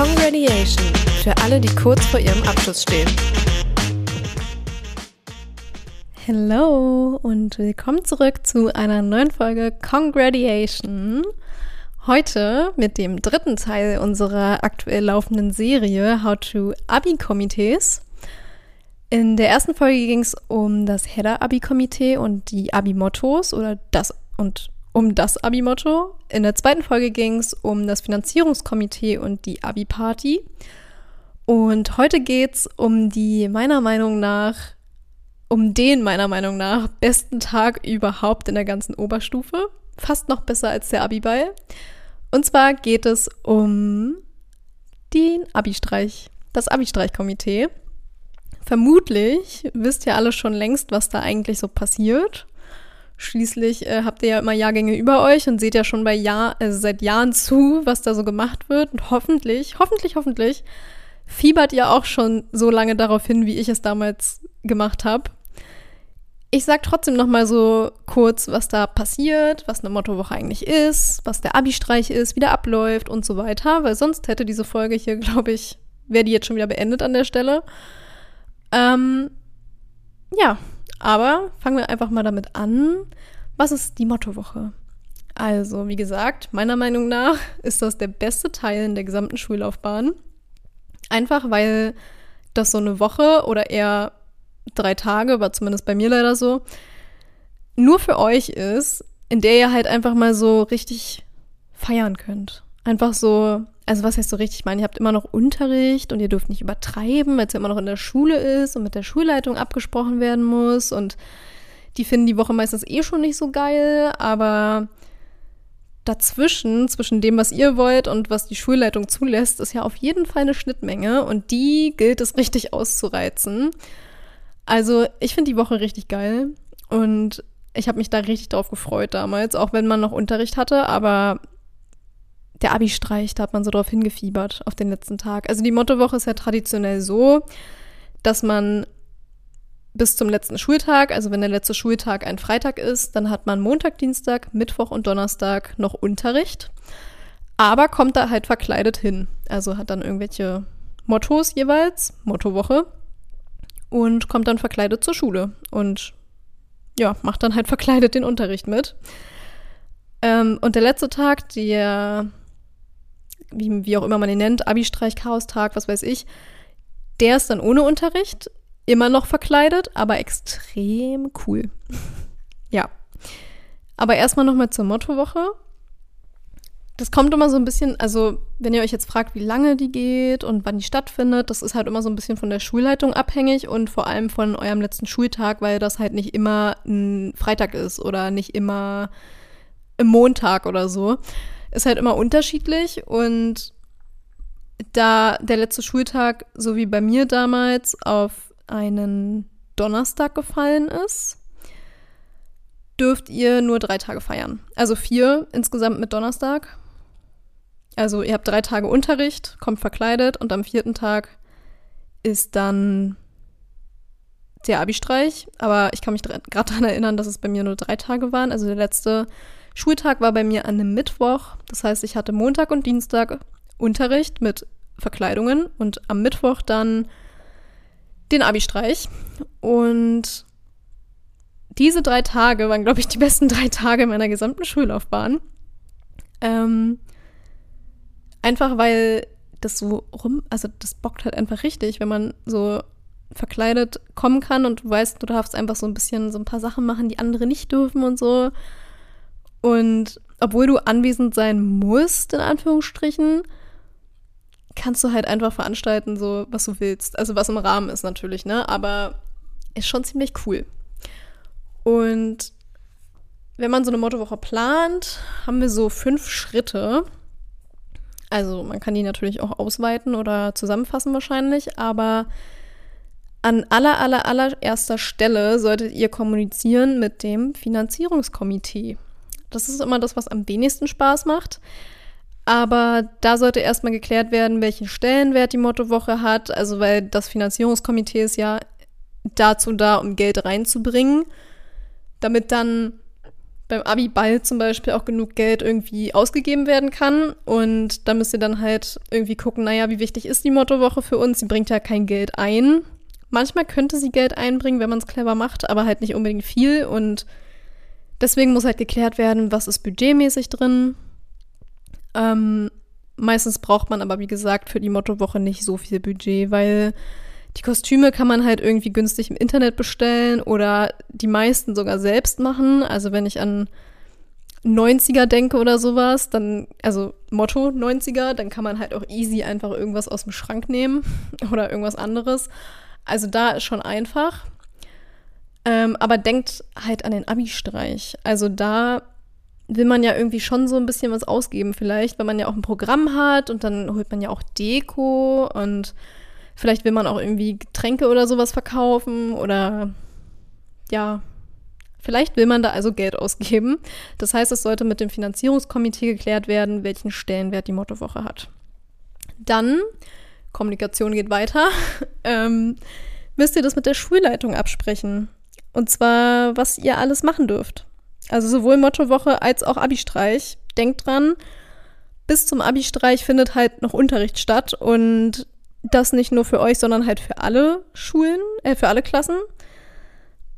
Congratulation für alle, die kurz vor ihrem Abschluss stehen. Hello und willkommen zurück zu einer neuen Folge Congratulation. Heute mit dem dritten Teil unserer aktuell laufenden Serie How to Abi-Komitees. In der ersten Folge ging es um das Header-Abi-Komitee und die Abi-Mottos oder das und um das Abi-Motto. In der zweiten Folge ging es um das Finanzierungskomitee und die Abi-Party. Und heute geht es um die meiner Meinung nach, um den meiner Meinung nach besten Tag überhaupt in der ganzen Oberstufe. Fast noch besser als der Abi-Ball. Und zwar geht es um den Abi-Streich, das Abi-Streich-Komitee. Vermutlich wisst ihr alle schon längst, was da eigentlich so passiert. Schließlich äh, habt ihr ja immer Jahrgänge über euch und seht ja schon bei Jahr, äh, seit Jahren zu, was da so gemacht wird. Und hoffentlich, hoffentlich, hoffentlich fiebert ihr auch schon so lange darauf hin, wie ich es damals gemacht habe. Ich sag trotzdem noch mal so kurz, was da passiert, was eine Mottowoche eigentlich ist, was der Abi-Streich ist, wie der abläuft und so weiter, weil sonst hätte diese Folge hier, glaube ich, wäre die jetzt schon wieder beendet an der Stelle. Ähm, ja, aber fangen wir einfach mal damit an. Was ist die Mottowoche? Also, wie gesagt, meiner Meinung nach ist das der beste Teil in der gesamten Schullaufbahn. Einfach weil das so eine Woche oder eher drei Tage, war zumindest bei mir leider so, nur für euch ist, in der ihr halt einfach mal so richtig feiern könnt. Einfach so also was heißt so richtig? Ich meine, ihr habt immer noch Unterricht und ihr dürft nicht übertreiben, weil es ja immer noch in der Schule ist und mit der Schulleitung abgesprochen werden muss. Und die finden die Woche meistens eh schon nicht so geil, aber dazwischen, zwischen dem, was ihr wollt und was die Schulleitung zulässt, ist ja auf jeden Fall eine Schnittmenge und die gilt es richtig auszureizen. Also ich finde die Woche richtig geil und ich habe mich da richtig drauf gefreut damals, auch wenn man noch Unterricht hatte, aber der Abi-Streich, da hat man so drauf hingefiebert auf den letzten Tag. Also die Mottowoche ist ja traditionell so, dass man bis zum letzten Schultag, also wenn der letzte Schultag ein Freitag ist, dann hat man Montag, Dienstag, Mittwoch und Donnerstag noch Unterricht. Aber kommt da halt verkleidet hin. Also hat dann irgendwelche Mottos jeweils, Mottowoche, und kommt dann verkleidet zur Schule. Und ja, macht dann halt verkleidet den Unterricht mit. Ähm, und der letzte Tag, der wie, wie auch immer man ihn nennt, Abi-Streich, Chaos-Tag, was weiß ich, der ist dann ohne Unterricht, immer noch verkleidet, aber extrem cool. ja. Aber erstmal nochmal zur Mottowoche. Das kommt immer so ein bisschen, also wenn ihr euch jetzt fragt, wie lange die geht und wann die stattfindet, das ist halt immer so ein bisschen von der Schulleitung abhängig und vor allem von eurem letzten Schultag, weil das halt nicht immer ein Freitag ist oder nicht immer im Montag oder so ist halt immer unterschiedlich und da der letzte Schultag, so wie bei mir damals, auf einen Donnerstag gefallen ist, dürft ihr nur drei Tage feiern. Also vier insgesamt mit Donnerstag. Also ihr habt drei Tage Unterricht, kommt verkleidet und am vierten Tag ist dann der Abi-Streich. Aber ich kann mich gerade daran erinnern, dass es bei mir nur drei Tage waren. Also der letzte Schultag war bei mir an einem Mittwoch. Das heißt, ich hatte Montag und Dienstag Unterricht mit Verkleidungen und am Mittwoch dann den Abi-Streich. Und diese drei Tage waren, glaube ich, die besten drei Tage meiner gesamten Schullaufbahn. Ähm, einfach weil das so rum, also das bockt halt einfach richtig, wenn man so verkleidet kommen kann und du weißt, du darfst einfach so ein bisschen so ein paar Sachen machen, die andere nicht dürfen und so. Und obwohl du anwesend sein musst, in Anführungsstrichen, kannst du halt einfach veranstalten, so was du willst. Also was im Rahmen ist natürlich, ne? Aber ist schon ziemlich cool. Und wenn man so eine Mottowoche plant, haben wir so fünf Schritte. Also man kann die natürlich auch ausweiten oder zusammenfassen wahrscheinlich, aber an aller, aller, allererster Stelle solltet ihr kommunizieren mit dem Finanzierungskomitee. Das ist immer das, was am wenigsten Spaß macht. Aber da sollte erstmal geklärt werden, welchen Stellenwert die Mottowoche hat. Also, weil das Finanzierungskomitee ist ja dazu da, um Geld reinzubringen, damit dann beim Abi-Ball zum Beispiel auch genug Geld irgendwie ausgegeben werden kann. Und da müsst ihr dann halt irgendwie gucken, naja, wie wichtig ist die Mottowoche für uns? Sie bringt ja kein Geld ein. Manchmal könnte sie Geld einbringen, wenn man es clever macht, aber halt nicht unbedingt viel. Und deswegen muss halt geklärt werden, was ist budgetmäßig drin. Ähm, meistens braucht man aber, wie gesagt, für die Mottowoche nicht so viel Budget, weil die Kostüme kann man halt irgendwie günstig im Internet bestellen oder die meisten sogar selbst machen. Also wenn ich an 90er denke oder sowas, dann, also Motto 90er, dann kann man halt auch easy einfach irgendwas aus dem Schrank nehmen oder irgendwas anderes. Also da ist schon einfach. Ähm, aber denkt halt an den Abi-Streich. Also da will man ja irgendwie schon so ein bisschen was ausgeben, vielleicht, weil man ja auch ein Programm hat und dann holt man ja auch Deko und Vielleicht will man auch irgendwie Getränke oder sowas verkaufen oder ja, vielleicht will man da also Geld ausgeben. Das heißt, es sollte mit dem Finanzierungskomitee geklärt werden, welchen Stellenwert die Mottowoche hat. Dann, Kommunikation geht weiter, ähm, müsst ihr das mit der Schulleitung absprechen. Und zwar, was ihr alles machen dürft. Also sowohl Mottowoche als auch Abi-Streich. Denkt dran, bis zum Abi-Streich findet halt noch Unterricht statt und das nicht nur für euch, sondern halt für alle Schulen, äh, für alle Klassen.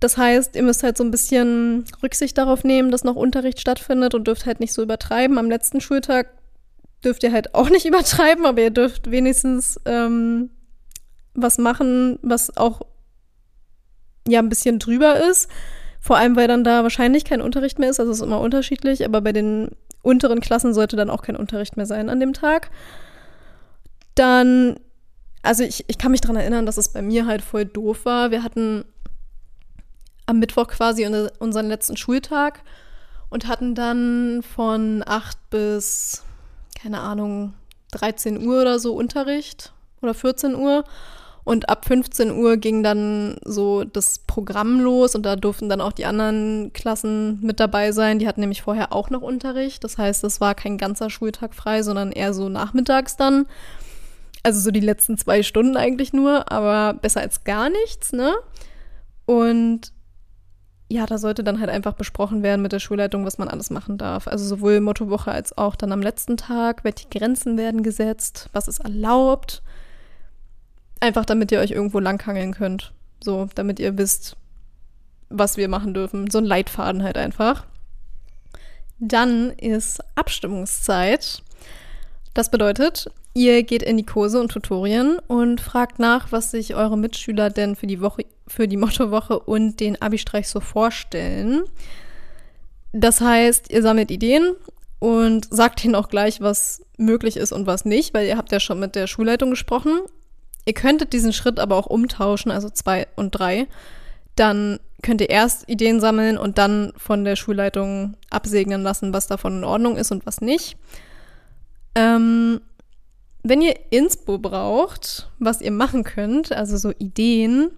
Das heißt, ihr müsst halt so ein bisschen Rücksicht darauf nehmen, dass noch Unterricht stattfindet und dürft halt nicht so übertreiben. Am letzten Schultag dürft ihr halt auch nicht übertreiben, aber ihr dürft wenigstens ähm, was machen, was auch ja ein bisschen drüber ist. Vor allem, weil dann da wahrscheinlich kein Unterricht mehr ist. Also es ist immer unterschiedlich, aber bei den unteren Klassen sollte dann auch kein Unterricht mehr sein an dem Tag. Dann also ich, ich kann mich daran erinnern, dass es bei mir halt voll doof war. Wir hatten am Mittwoch quasi unseren letzten Schultag und hatten dann von 8 bis, keine Ahnung, 13 Uhr oder so Unterricht oder 14 Uhr. Und ab 15 Uhr ging dann so das Programm los und da durften dann auch die anderen Klassen mit dabei sein. Die hatten nämlich vorher auch noch Unterricht. Das heißt, es war kein ganzer Schultag frei, sondern eher so nachmittags dann. Also so die letzten zwei Stunden eigentlich nur, aber besser als gar nichts, ne? Und ja, da sollte dann halt einfach besprochen werden mit der Schulleitung, was man alles machen darf. Also sowohl Mottowoche als auch dann am letzten Tag, welche Grenzen werden gesetzt, was ist erlaubt. Einfach damit ihr euch irgendwo langhangeln könnt. So, damit ihr wisst, was wir machen dürfen. So ein Leitfaden halt einfach. Dann ist Abstimmungszeit. Das bedeutet, Ihr geht in die Kurse und Tutorien und fragt nach, was sich eure Mitschüler denn für die Woche, für die Mottowoche und den Abi-Streich so vorstellen. Das heißt, ihr sammelt Ideen und sagt ihnen auch gleich, was möglich ist und was nicht, weil ihr habt ja schon mit der Schulleitung gesprochen. Ihr könntet diesen Schritt aber auch umtauschen, also zwei und drei. Dann könnt ihr erst Ideen sammeln und dann von der Schulleitung absegnen lassen, was davon in Ordnung ist und was nicht. Ähm, wenn ihr Inspo braucht, was ihr machen könnt, also so Ideen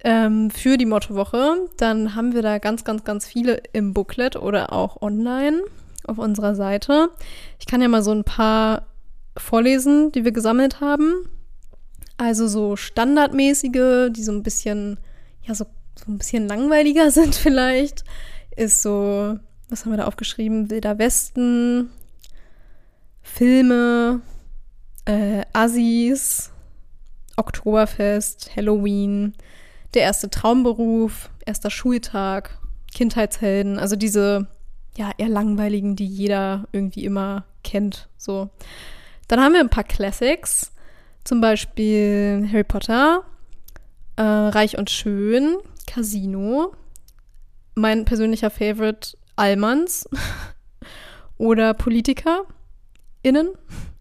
ähm, für die Mottowoche, dann haben wir da ganz, ganz, ganz viele im Booklet oder auch online auf unserer Seite. Ich kann ja mal so ein paar vorlesen, die wir gesammelt haben. Also so standardmäßige, die so ein bisschen, ja, so, so ein bisschen langweiliger sind vielleicht, ist so, was haben wir da aufgeschrieben? Wilder Westen, Filme, äh, Assis, Oktoberfest, Halloween, der erste Traumberuf, erster Schultag, Kindheitshelden, also diese ja eher langweiligen, die jeder irgendwie immer kennt. So. Dann haben wir ein paar Classics, zum Beispiel Harry Potter, äh, Reich und Schön, Casino, mein persönlicher Favorite Allmanns oder Politiker innen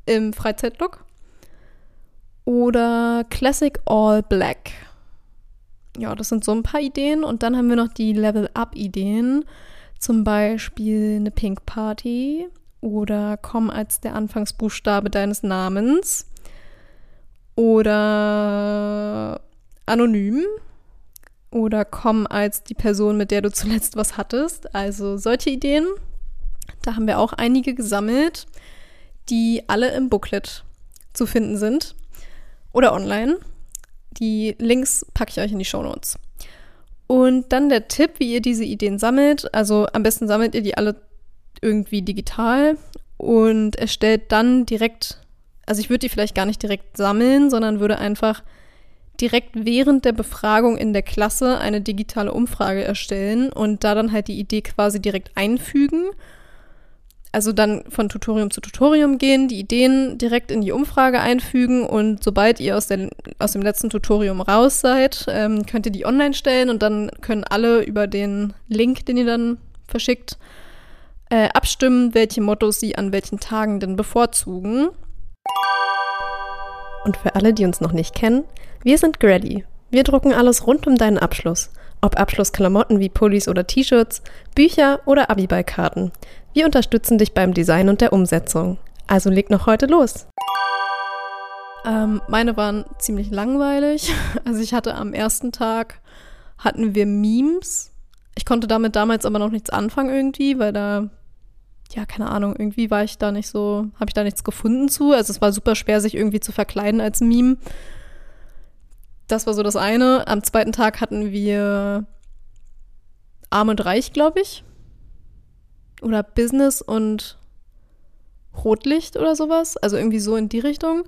im Freizeitlook. Oder Classic All Black. Ja, das sind so ein paar Ideen. Und dann haben wir noch die Level-Up-Ideen. Zum Beispiel eine Pink Party oder komm als der Anfangsbuchstabe deines Namens oder anonym oder komm als die Person, mit der du zuletzt was hattest. Also solche Ideen. Da haben wir auch einige gesammelt die alle im Booklet zu finden sind oder online. Die Links packe ich euch in die Show Notes. Und dann der Tipp, wie ihr diese Ideen sammelt. Also am besten sammelt ihr die alle irgendwie digital und erstellt dann direkt, also ich würde die vielleicht gar nicht direkt sammeln, sondern würde einfach direkt während der Befragung in der Klasse eine digitale Umfrage erstellen und da dann halt die Idee quasi direkt einfügen also dann von Tutorium zu Tutorium gehen, die Ideen direkt in die Umfrage einfügen und sobald ihr aus, den, aus dem letzten Tutorium raus seid, ähm, könnt ihr die online stellen und dann können alle über den Link, den ihr dann verschickt, äh, abstimmen, welche Mottos sie an welchen Tagen denn bevorzugen. Und für alle, die uns noch nicht kennen, wir sind Grady. Wir drucken alles rund um deinen Abschluss. Ob Abschlussklamotten wie Pullis oder T-Shirts, Bücher oder Abiballkarten. Wir unterstützen dich beim Design und der Umsetzung. Also leg noch heute los. Ähm, meine waren ziemlich langweilig. Also ich hatte am ersten Tag hatten wir Memes. Ich konnte damit damals aber noch nichts anfangen irgendwie, weil da ja, keine Ahnung, irgendwie war ich da nicht so, habe ich da nichts gefunden zu. Also es war super schwer, sich irgendwie zu verkleiden als Meme. Das war so das eine. Am zweiten Tag hatten wir Arm und Reich, glaube ich oder Business und Rotlicht oder sowas. Also irgendwie so in die Richtung.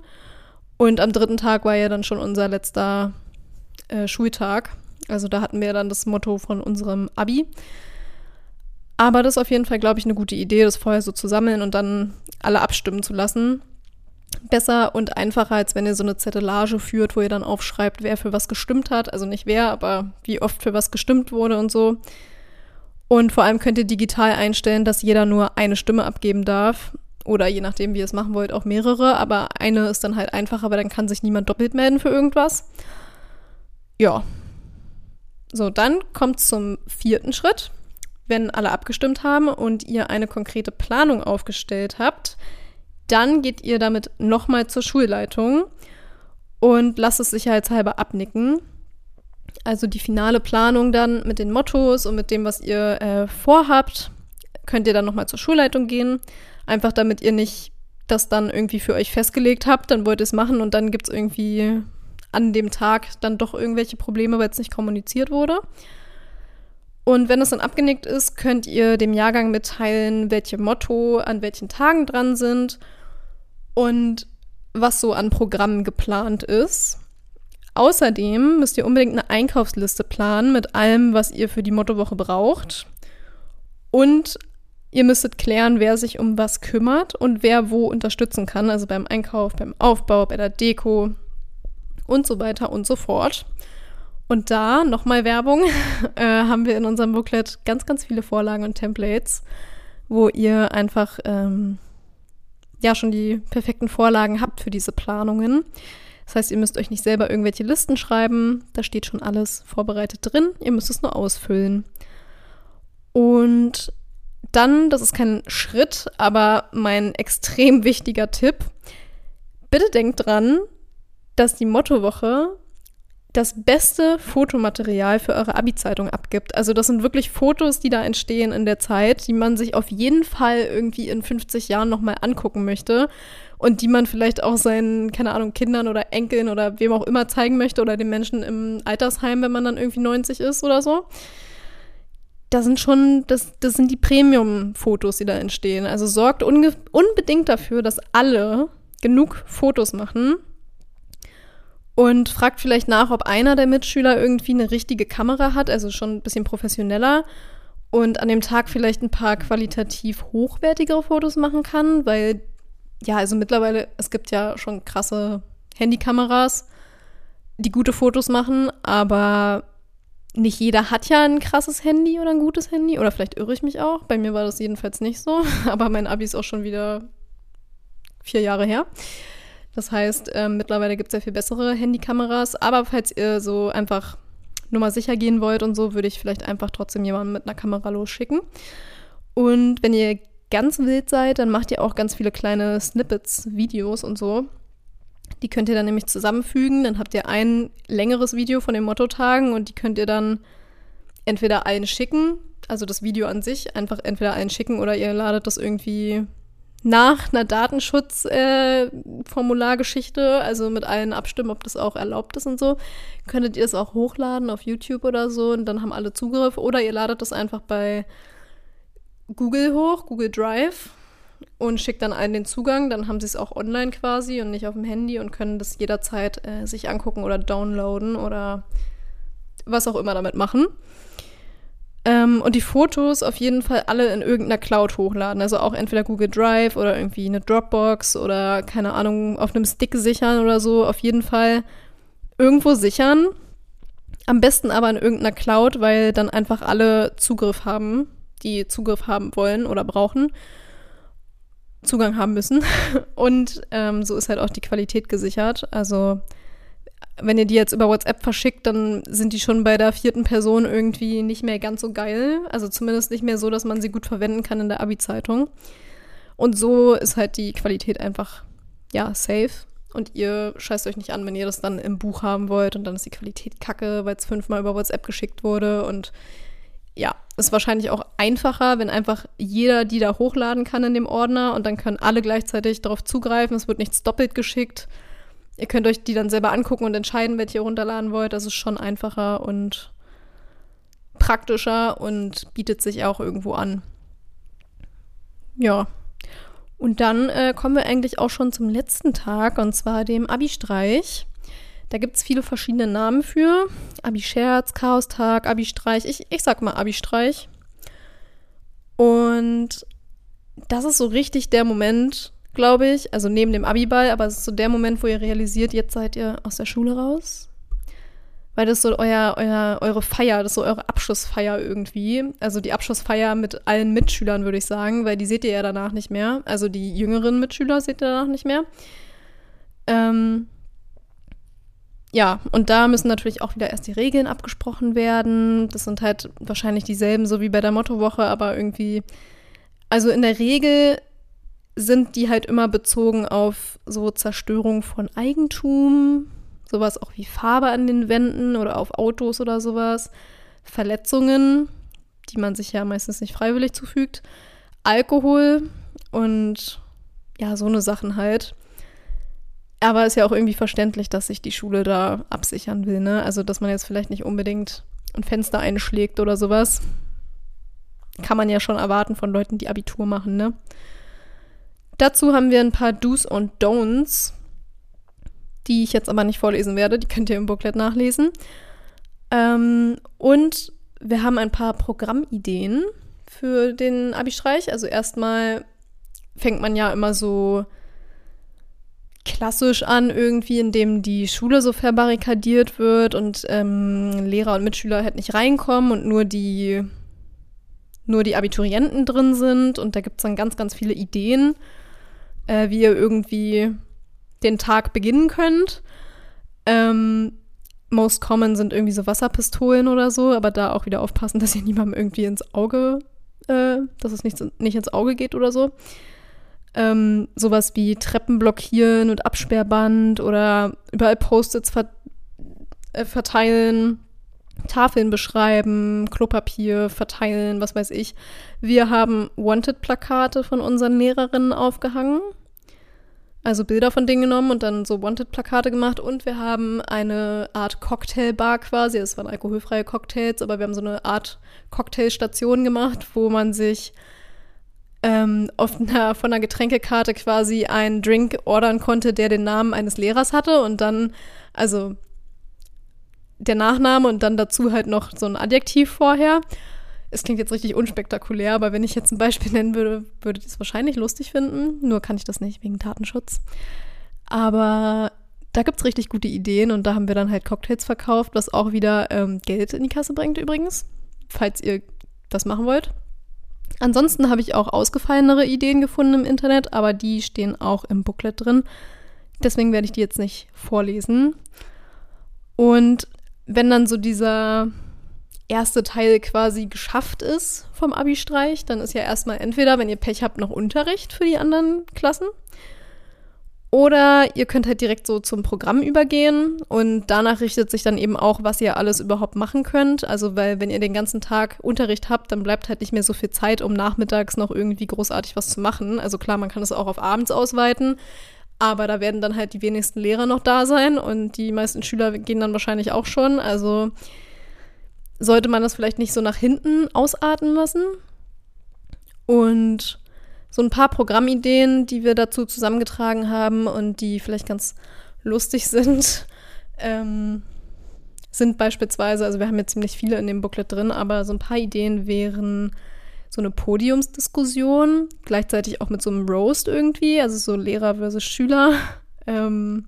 Und am dritten Tag war ja dann schon unser letzter äh, Schultag. Also da hatten wir dann das Motto von unserem Abi. Aber das ist auf jeden Fall, glaube ich, eine gute Idee, das vorher so zu sammeln und dann alle abstimmen zu lassen. Besser und einfacher, als wenn ihr so eine Zettelage führt, wo ihr dann aufschreibt, wer für was gestimmt hat. Also nicht wer, aber wie oft für was gestimmt wurde und so. Und vor allem könnt ihr digital einstellen, dass jeder nur eine Stimme abgeben darf. Oder je nachdem, wie ihr es machen wollt, auch mehrere. Aber eine ist dann halt einfacher, weil dann kann sich niemand doppelt melden für irgendwas. Ja. So, dann kommt zum vierten Schritt. Wenn alle abgestimmt haben und ihr eine konkrete Planung aufgestellt habt, dann geht ihr damit nochmal zur Schulleitung und lasst es sicherheitshalber abnicken. Also die finale Planung dann mit den Mottos und mit dem, was ihr äh, vorhabt, könnt ihr dann nochmal zur Schulleitung gehen. Einfach damit ihr nicht das dann irgendwie für euch festgelegt habt, dann wollt ihr es machen und dann gibt es irgendwie an dem Tag dann doch irgendwelche Probleme, weil es nicht kommuniziert wurde. Und wenn es dann abgenickt ist, könnt ihr dem Jahrgang mitteilen, welche Motto an welchen Tagen dran sind und was so an Programmen geplant ist. Außerdem müsst ihr unbedingt eine Einkaufsliste planen mit allem, was ihr für die Mottowoche braucht. Und ihr müsstet klären, wer sich um was kümmert und wer wo unterstützen kann. Also beim Einkauf, beim Aufbau, bei der Deko und so weiter und so fort. Und da, nochmal Werbung, äh, haben wir in unserem Booklet ganz, ganz viele Vorlagen und Templates, wo ihr einfach ähm, ja schon die perfekten Vorlagen habt für diese Planungen. Das heißt, ihr müsst euch nicht selber irgendwelche Listen schreiben. Da steht schon alles vorbereitet drin. Ihr müsst es nur ausfüllen. Und dann, das ist kein Schritt, aber mein extrem wichtiger Tipp. Bitte denkt dran, dass die Mottowoche das beste Fotomaterial für eure Abi-Zeitung abgibt. Also das sind wirklich Fotos, die da entstehen in der Zeit, die man sich auf jeden Fall irgendwie in 50 Jahren nochmal angucken möchte und die man vielleicht auch seinen, keine Ahnung, Kindern oder Enkeln oder wem auch immer zeigen möchte oder den Menschen im Altersheim, wenn man dann irgendwie 90 ist oder so. Das sind schon, das, das sind die Premium-Fotos, die da entstehen. Also sorgt unbedingt dafür, dass alle genug Fotos machen und fragt vielleicht nach, ob einer der Mitschüler irgendwie eine richtige Kamera hat, also schon ein bisschen professioneller und an dem Tag vielleicht ein paar qualitativ hochwertigere Fotos machen kann, weil ja, also mittlerweile, es gibt ja schon krasse Handykameras, die gute Fotos machen, aber nicht jeder hat ja ein krasses Handy oder ein gutes Handy. Oder vielleicht irre ich mich auch. Bei mir war das jedenfalls nicht so. Aber mein Abi ist auch schon wieder vier Jahre her. Das heißt, äh, mittlerweile gibt es sehr viel bessere Handykameras. Aber falls ihr so einfach nur mal sicher gehen wollt und so, würde ich vielleicht einfach trotzdem jemanden mit einer Kamera losschicken. Und wenn ihr ganz wild seid, dann macht ihr auch ganz viele kleine Snippets, Videos und so. Die könnt ihr dann nämlich zusammenfügen. Dann habt ihr ein längeres Video von den Mottotagen und die könnt ihr dann entweder allen schicken, also das Video an sich, einfach entweder allen schicken oder ihr ladet das irgendwie nach einer Datenschutzformulargeschichte, äh, also mit allen abstimmen, ob das auch erlaubt ist und so, könntet ihr es auch hochladen auf YouTube oder so und dann haben alle Zugriff. Oder ihr ladet es einfach bei Google hoch, Google Drive und schickt dann allen den Zugang. Dann haben sie es auch online quasi und nicht auf dem Handy und können das jederzeit äh, sich angucken oder downloaden oder was auch immer damit machen. Ähm, und die Fotos auf jeden Fall alle in irgendeiner Cloud hochladen. Also auch entweder Google Drive oder irgendwie eine Dropbox oder keine Ahnung, auf einem Stick sichern oder so. Auf jeden Fall irgendwo sichern. Am besten aber in irgendeiner Cloud, weil dann einfach alle Zugriff haben, die Zugriff haben wollen oder brauchen. Zugang haben müssen. Und ähm, so ist halt auch die Qualität gesichert. Also wenn ihr die jetzt über WhatsApp verschickt, dann sind die schon bei der vierten Person irgendwie nicht mehr ganz so geil. Also zumindest nicht mehr so, dass man sie gut verwenden kann in der Abi-Zeitung. Und so ist halt die Qualität einfach, ja, safe. Und ihr scheißt euch nicht an, wenn ihr das dann im Buch haben wollt und dann ist die Qualität kacke, weil es fünfmal über WhatsApp geschickt wurde. Und ja, ist wahrscheinlich auch einfacher, wenn einfach jeder die da hochladen kann in dem Ordner und dann können alle gleichzeitig darauf zugreifen. Es wird nichts doppelt geschickt. Ihr könnt euch die dann selber angucken und entscheiden, welche ihr runterladen wollt. Das ist schon einfacher und praktischer und bietet sich auch irgendwo an. Ja. Und dann äh, kommen wir eigentlich auch schon zum letzten Tag, und zwar dem Abi-Streich. Da gibt es viele verschiedene Namen für. Abi-Scherz, Chaostag, Abi-Streich. Ich, ich sag mal Abi-Streich. Und das ist so richtig der Moment, glaube ich, also neben dem Abi-Ball, aber es ist so der Moment, wo ihr realisiert, jetzt seid ihr aus der Schule raus. Weil das so euer, euer, eure Feier, das ist so eure Abschlussfeier irgendwie. Also die Abschlussfeier mit allen Mitschülern, würde ich sagen, weil die seht ihr ja danach nicht mehr. Also die jüngeren Mitschüler seht ihr danach nicht mehr. Ähm, ja, und da müssen natürlich auch wieder erst die Regeln abgesprochen werden. Das sind halt wahrscheinlich dieselben, so wie bei der Mottowoche, aber irgendwie. Also in der Regel sind die halt immer bezogen auf so Zerstörung von Eigentum, sowas auch wie Farbe an den Wänden oder auf Autos oder sowas, Verletzungen, die man sich ja meistens nicht freiwillig zufügt, Alkohol und ja, so eine Sachen halt. Aber ist ja auch irgendwie verständlich, dass sich die Schule da absichern will, ne? Also, dass man jetzt vielleicht nicht unbedingt ein Fenster einschlägt oder sowas. Kann man ja schon erwarten von Leuten, die Abitur machen, ne? Dazu haben wir ein paar Do's und Don'ts, die ich jetzt aber nicht vorlesen werde. Die könnt ihr im Booklet nachlesen. Ähm, und wir haben ein paar Programmideen für den Abi-Streich. Also erstmal fängt man ja immer so klassisch an, irgendwie, indem die Schule so verbarrikadiert wird und ähm, Lehrer und Mitschüler halt nicht reinkommen und nur die, nur die Abiturienten drin sind. Und da gibt es dann ganz, ganz viele Ideen äh, wie ihr irgendwie den Tag beginnen könnt. Ähm, most common sind irgendwie so Wasserpistolen oder so, aber da auch wieder aufpassen, dass ihr niemandem irgendwie ins Auge, äh, dass es nicht, nicht ins Auge geht oder so. Ähm, sowas wie Treppen blockieren und Absperrband oder überall Post-its ver äh, verteilen, Tafeln beschreiben, Klopapier verteilen, was weiß ich. Wir haben Wanted-Plakate von unseren Lehrerinnen aufgehangen also Bilder von denen genommen und dann so Wanted-Plakate gemacht. Und wir haben eine Art Cocktailbar quasi. Es waren alkoholfreie Cocktails, aber wir haben so eine Art Cocktailstation gemacht, wo man sich ähm, auf einer, von einer Getränkekarte quasi einen Drink ordern konnte, der den Namen eines Lehrers hatte und dann, also der Nachname und dann dazu halt noch so ein Adjektiv vorher es klingt jetzt richtig unspektakulär, aber wenn ich jetzt ein Beispiel nennen würde, würdet ihr es wahrscheinlich lustig finden. Nur kann ich das nicht wegen Datenschutz. Aber da gibt es richtig gute Ideen und da haben wir dann halt Cocktails verkauft, was auch wieder ähm, Geld in die Kasse bringt übrigens, falls ihr das machen wollt. Ansonsten habe ich auch ausgefallenere Ideen gefunden im Internet, aber die stehen auch im Booklet drin. Deswegen werde ich die jetzt nicht vorlesen. Und wenn dann so dieser erste Teil quasi geschafft ist vom Abi-Streich, dann ist ja erstmal entweder, wenn ihr Pech habt, noch Unterricht für die anderen Klassen. Oder ihr könnt halt direkt so zum Programm übergehen und danach richtet sich dann eben auch, was ihr alles überhaupt machen könnt. Also, weil wenn ihr den ganzen Tag Unterricht habt, dann bleibt halt nicht mehr so viel Zeit, um nachmittags noch irgendwie großartig was zu machen. Also klar, man kann es auch auf abends ausweiten, aber da werden dann halt die wenigsten Lehrer noch da sein und die meisten Schüler gehen dann wahrscheinlich auch schon. Also sollte man das vielleicht nicht so nach hinten ausarten lassen. Und so ein paar Programmideen, die wir dazu zusammengetragen haben und die vielleicht ganz lustig sind, ähm, sind beispielsweise, also wir haben jetzt ziemlich viele in dem Booklet drin, aber so ein paar Ideen wären so eine Podiumsdiskussion, gleichzeitig auch mit so einem Roast irgendwie, also so Lehrer versus Schüler. Ähm,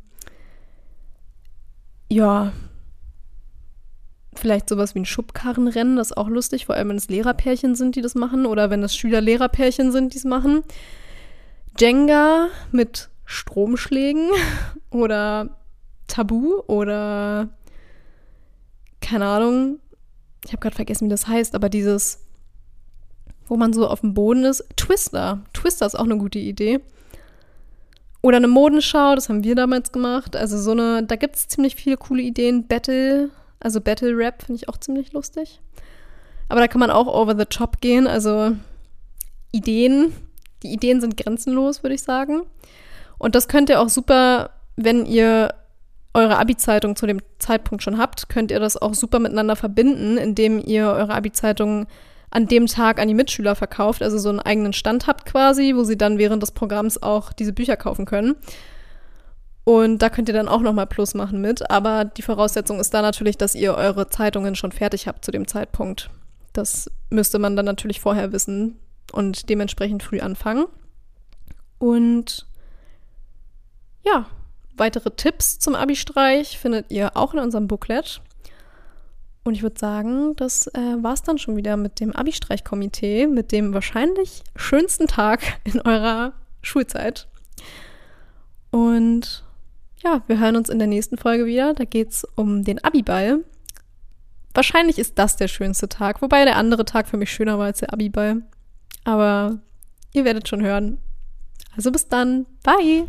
ja, vielleicht sowas wie ein Schubkarrenrennen, das ist auch lustig, vor allem wenn es Lehrerpärchen sind, die das machen oder wenn es Schüler-Lehrerpärchen sind, die es machen. Jenga mit Stromschlägen oder Tabu oder keine Ahnung. Ich habe gerade vergessen, wie das heißt, aber dieses, wo man so auf dem Boden ist. Twister. Twister ist auch eine gute Idee. Oder eine Modenschau, das haben wir damals gemacht. Also so eine, da gibt es ziemlich viele coole Ideen. Battle also Battle Rap finde ich auch ziemlich lustig. Aber da kann man auch over the top gehen. Also Ideen, die Ideen sind grenzenlos, würde ich sagen. Und das könnt ihr auch super, wenn ihr eure Abi-Zeitung zu dem Zeitpunkt schon habt, könnt ihr das auch super miteinander verbinden, indem ihr eure Abi-Zeitung an dem Tag an die Mitschüler verkauft, also so einen eigenen Stand habt quasi, wo sie dann während des Programms auch diese Bücher kaufen können. Und da könnt ihr dann auch nochmal Plus machen mit. Aber die Voraussetzung ist da natürlich, dass ihr eure Zeitungen schon fertig habt zu dem Zeitpunkt. Das müsste man dann natürlich vorher wissen und dementsprechend früh anfangen. Und ja, weitere Tipps zum Abi-Streich findet ihr auch in unserem Booklet. Und ich würde sagen, das äh, war es dann schon wieder mit dem Abi-Streich-Komitee, mit dem wahrscheinlich schönsten Tag in eurer Schulzeit. Und ja, wir hören uns in der nächsten Folge wieder. Da geht es um den Abiball. Wahrscheinlich ist das der schönste Tag, wobei der andere Tag für mich schöner war als der Abiball. Aber ihr werdet schon hören. Also bis dann. Bye.